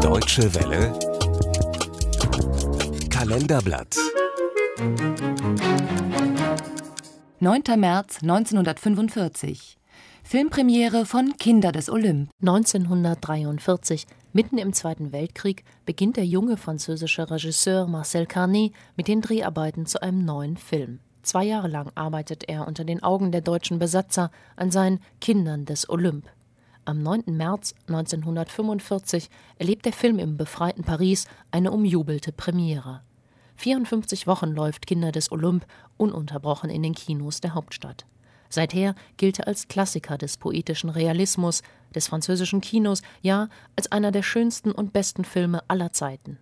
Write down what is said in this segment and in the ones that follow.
Deutsche Welle Kalenderblatt 9. März 1945 Filmpremiere von Kinder des Olymp. 1943, mitten im Zweiten Weltkrieg, beginnt der junge französische Regisseur Marcel Carnet mit den Dreharbeiten zu einem neuen Film. Zwei Jahre lang arbeitet er unter den Augen der deutschen Besatzer an seinen Kindern des Olymp. Am 9. März 1945 erlebt der Film im befreiten Paris eine umjubelte Premiere. 54 Wochen läuft Kinder des Olymp ununterbrochen in den Kinos der Hauptstadt. Seither gilt er als Klassiker des poetischen Realismus, des französischen Kinos, ja als einer der schönsten und besten Filme aller Zeiten.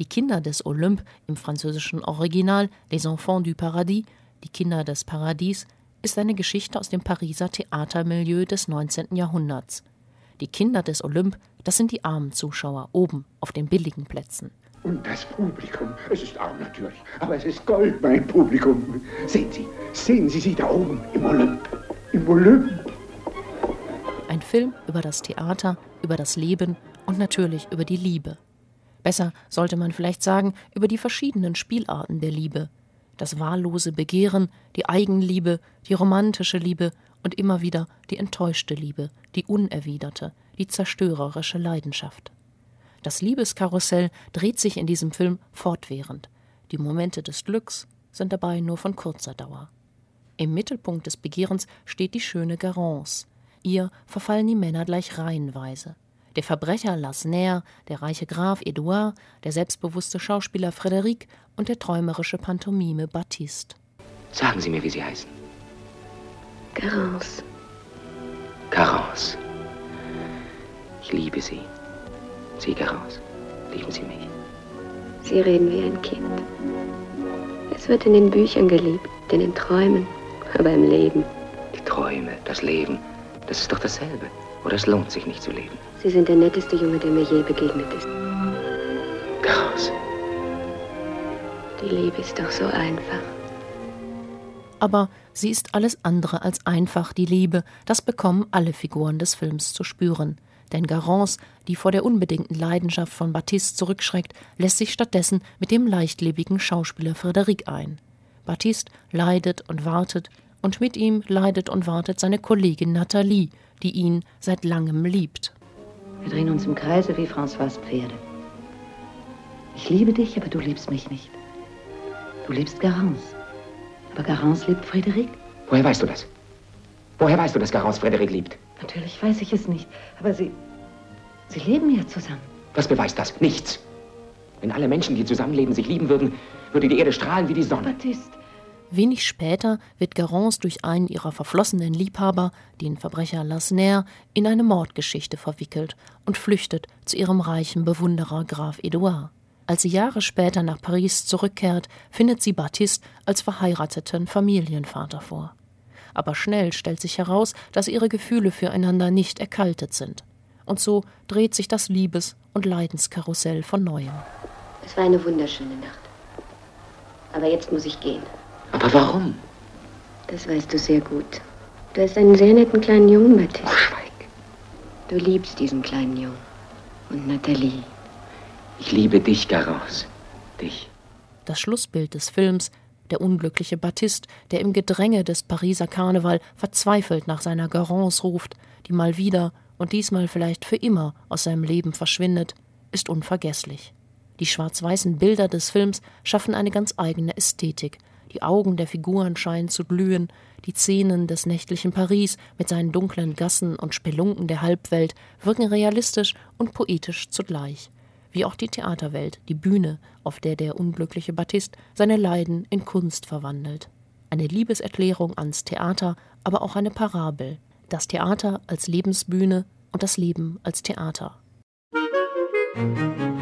Die Kinder des Olymp im französischen Original Les Enfants du Paradis, die Kinder des Paradies, ist eine Geschichte aus dem Pariser Theatermilieu des 19. Jahrhunderts. Die Kinder des Olymp, das sind die armen Zuschauer oben auf den billigen Plätzen. Und das Publikum, es ist arm natürlich, aber es ist Gold, mein Publikum. Sehen Sie, sehen Sie sie da oben im Olymp, im Olymp. Ein Film über das Theater, über das Leben und natürlich über die Liebe. Besser sollte man vielleicht sagen, über die verschiedenen Spielarten der Liebe, das wahllose Begehren, die Eigenliebe, die romantische Liebe und immer wieder die enttäuschte Liebe, die unerwiderte, die zerstörerische Leidenschaft. Das Liebeskarussell dreht sich in diesem Film fortwährend. Die Momente des Glücks sind dabei nur von kurzer Dauer. Im Mittelpunkt des Begehrens steht die schöne Garance. Ihr verfallen die Männer gleich reihenweise. Der Verbrecher Lasner, der reiche Graf Edouard, der selbstbewusste Schauspieler Frédéric und der träumerische Pantomime Baptiste. Sagen Sie mir, wie Sie heißen. Garance. Garance. Ich liebe Sie. Sie, Garance. Lieben Sie mich? Sie reden wie ein Kind. Es wird in den Büchern geliebt, in den Träumen, aber im Leben. Die Träume, das Leben, das ist doch dasselbe. Oder es lohnt sich nicht zu leben. Sie sind der netteste Junge, der mir je begegnet ist. Garance. Die Liebe ist doch so einfach. Aber sie ist alles andere als einfach, die Liebe, das bekommen alle Figuren des Films zu spüren. Denn Garance, die vor der unbedingten Leidenschaft von Baptiste zurückschreckt, lässt sich stattdessen mit dem leichtlebigen Schauspieler Frédéric ein. Baptiste leidet und wartet, und mit ihm leidet und wartet seine Kollegin Nathalie, die ihn seit langem liebt. Wir drehen uns im Kreise wie François Pferde. Ich liebe dich, aber du liebst mich nicht. Du liebst Garance. Aber Garance liebt Frédéric. Woher weißt du das? Woher weißt du, dass Garance Frédéric liebt? Natürlich weiß ich es nicht, aber sie. Sie leben ja zusammen. Was beweist das? Nichts. Wenn alle Menschen, die zusammenleben, sich lieben würden, würde die Erde strahlen wie die Sonne. Baptiste, Wenig später wird Garance durch einen ihrer verflossenen Liebhaber, den Verbrecher Lasner, in eine Mordgeschichte verwickelt und flüchtet zu ihrem reichen Bewunderer Graf Edouard. Als sie Jahre später nach Paris zurückkehrt, findet sie Baptiste als verheirateten Familienvater vor. Aber schnell stellt sich heraus, dass ihre Gefühle füreinander nicht erkaltet sind. Und so dreht sich das Liebes- und Leidenskarussell von neuem. Es war eine wunderschöne Nacht. Aber jetzt muss ich gehen. Aber warum? Das weißt du sehr gut. Du hast einen sehr netten kleinen Jungen, Oh, Baptiste. schweig. Du liebst diesen kleinen Jungen. Und Nathalie. Ich liebe dich, Garance. Dich. Das Schlussbild des Films, der unglückliche Baptiste, der im Gedränge des Pariser Karneval verzweifelt nach seiner Garance ruft, die mal wieder und diesmal vielleicht für immer aus seinem Leben verschwindet, ist unvergesslich. Die schwarz-weißen Bilder des Films schaffen eine ganz eigene Ästhetik. Die Augen der Figuren scheinen zu glühen, die Szenen des nächtlichen Paris mit seinen dunklen Gassen und Spelunken der Halbwelt wirken realistisch und poetisch zugleich wie auch die Theaterwelt, die Bühne, auf der der unglückliche Baptiste seine Leiden in Kunst verwandelt. Eine Liebeserklärung ans Theater, aber auch eine Parabel. Das Theater als Lebensbühne und das Leben als Theater. Musik